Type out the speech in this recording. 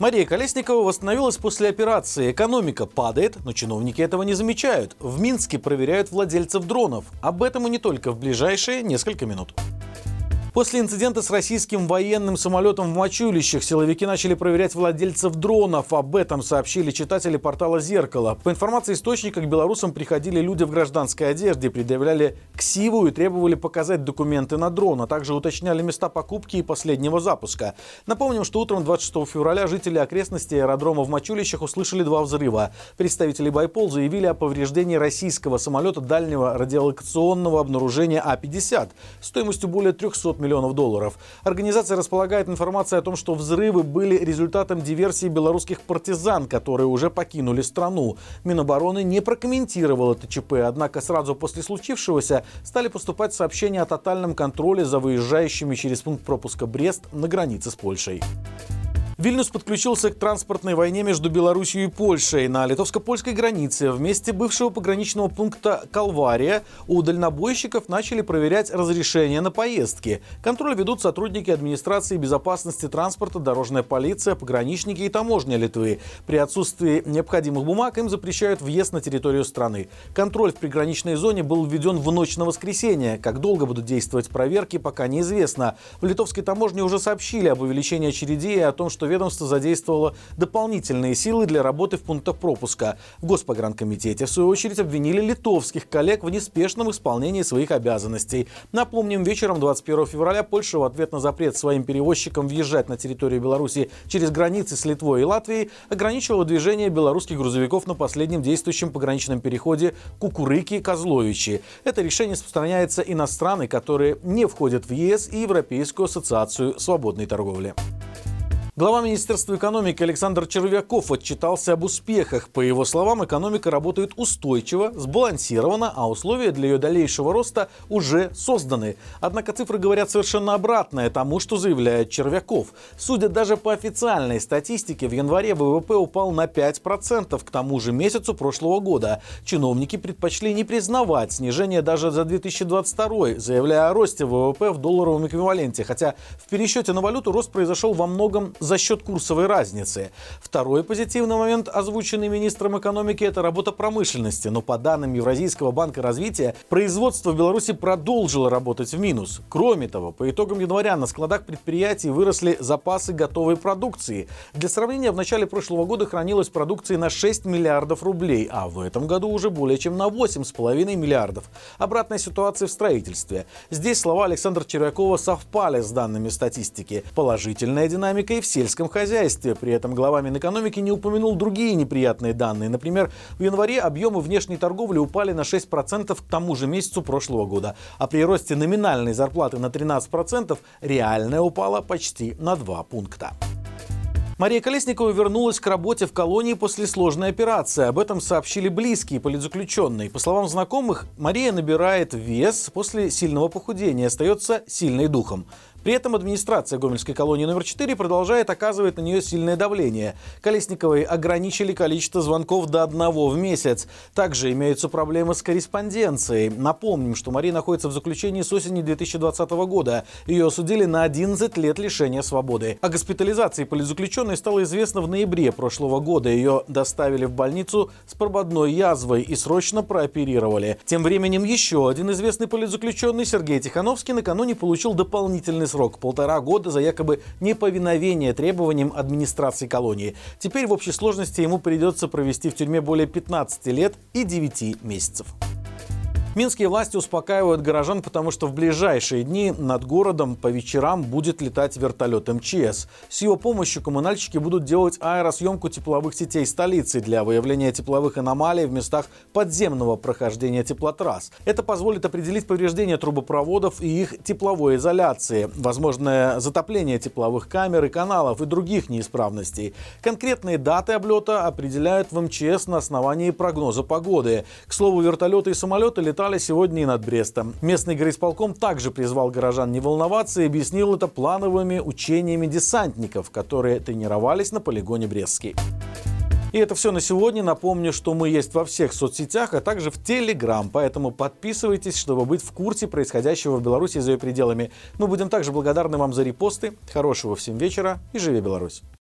Мария Колесникова восстановилась после операции. Экономика падает, но чиновники этого не замечают. В Минске проверяют владельцев дронов. Об этом и не только в ближайшие несколько минут. После инцидента с российским военным самолетом в Мачулищах силовики начали проверять владельцев дронов. Об этом сообщили читатели портала «Зеркало». По информации источника, к белорусам приходили люди в гражданской одежде, предъявляли ксиву и требовали показать документы на дрон, а также уточняли места покупки и последнего запуска. Напомним, что утром 26 февраля жители окрестностей аэродрома в Мачулищах услышали два взрыва. Представители Байпол заявили о повреждении российского самолета дальнего радиолокационного обнаружения А-50 стоимостью более 300 миллионов долларов. Организация располагает информацией о том, что взрывы были результатом диверсии белорусских партизан, которые уже покинули страну. Минобороны не прокомментировал это ЧП, однако сразу после случившегося стали поступать сообщения о тотальном контроле за выезжающими через пункт пропуска Брест на границе с Польшей. Вильнюс подключился к транспортной войне между Беларусью и Польшей. На литовско-польской границе в месте бывшего пограничного пункта Калвария у дальнобойщиков начали проверять разрешения на поездки. Контроль ведут сотрудники администрации безопасности транспорта, дорожная полиция, пограничники и таможня Литвы. При отсутствии необходимых бумаг им запрещают въезд на территорию страны. Контроль в приграничной зоне был введен в ночь на воскресенье. Как долго будут действовать проверки, пока неизвестно. В литовской таможне уже сообщили об увеличении очередей и о том, что ведомство задействовало дополнительные силы для работы в пунктах пропуска. В Госпогранкомитете, в свою очередь, обвинили литовских коллег в неспешном исполнении своих обязанностей. Напомним, вечером 21 февраля Польша в ответ на запрет своим перевозчикам въезжать на территорию Беларуси через границы с Литвой и Латвией ограничивала движение белорусских грузовиков на последнем действующем пограничном переходе Кукурыки-Козловичи. Это решение распространяется и на страны, которые не входят в ЕС и Европейскую ассоциацию свободной торговли. Глава Министерства экономики Александр Червяков отчитался об успехах. По его словам, экономика работает устойчиво, сбалансированно, а условия для ее дальнейшего роста уже созданы. Однако цифры говорят совершенно обратное тому, что заявляет Червяков. Судя даже по официальной статистике, в январе ВВП упал на 5% к тому же месяцу прошлого года. Чиновники предпочли не признавать снижение даже за 2022, заявляя о росте ВВП в долларовом эквиваленте. Хотя в пересчете на валюту рост произошел во многом за счет курсовой разницы. Второй позитивный момент, озвученный министром экономики, это работа промышленности. Но по данным Евразийского банка развития, производство в Беларуси продолжило работать в минус. Кроме того, по итогам января на складах предприятий выросли запасы готовой продукции. Для сравнения, в начале прошлого года хранилось продукции на 6 миллиардов рублей, а в этом году уже более чем на 8,5 миллиардов. Обратная ситуация в строительстве. Здесь слова Александра Червякова совпали с данными статистики. Положительная динамика и в сельском хозяйстве. При этом глава Минэкономики не упомянул другие неприятные данные. Например, в январе объемы внешней торговли упали на 6% к тому же месяцу прошлого года. А при росте номинальной зарплаты на 13% реальная упала почти на 2 пункта. Мария Колесникова вернулась к работе в колонии после сложной операции. Об этом сообщили близкие политзаключенные. По словам знакомых, Мария набирает вес после сильного похудения, остается сильной духом. При этом администрация Гомельской колонии номер 4 продолжает оказывать на нее сильное давление. Колесниковой ограничили количество звонков до одного в месяц. Также имеются проблемы с корреспонденцией. Напомним, что Мария находится в заключении с осени 2020 года. Ее осудили на 11 лет лишения свободы. О госпитализации политзаключенной стало известно в ноябре прошлого года. Ее доставили в больницу с прободной язвой и срочно прооперировали. Тем временем еще один известный политзаключенный Сергей Тихановский накануне получил дополнительный срок – полтора года за якобы неповиновение требованиям администрации колонии. Теперь в общей сложности ему придется провести в тюрьме более 15 лет и 9 месяцев. Минские власти успокаивают горожан, потому что в ближайшие дни над городом по вечерам будет летать вертолет МЧС. С его помощью коммунальщики будут делать аэросъемку тепловых сетей столицы для выявления тепловых аномалий в местах подземного прохождения теплотрасс. Это позволит определить повреждения трубопроводов и их тепловой изоляции, возможное затопление тепловых камер и каналов и других неисправностей. Конкретные даты облета определяют в МЧС на основании прогноза погоды. К слову, вертолеты и самолеты летают летали сегодня и над Брестом. Местный горисполком также призвал горожан не волноваться и объяснил это плановыми учениями десантников, которые тренировались на полигоне Брестский. И это все на сегодня. Напомню, что мы есть во всех соцсетях, а также в Телеграм. Поэтому подписывайтесь, чтобы быть в курсе происходящего в Беларуси за ее пределами. Мы будем также благодарны вам за репосты. Хорошего всем вечера и живи Беларусь!